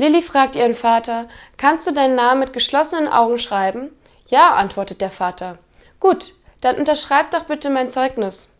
Lilly fragt ihren Vater, kannst du deinen Namen mit geschlossenen Augen schreiben? Ja, antwortet der Vater. Gut, dann unterschreib doch bitte mein Zeugnis.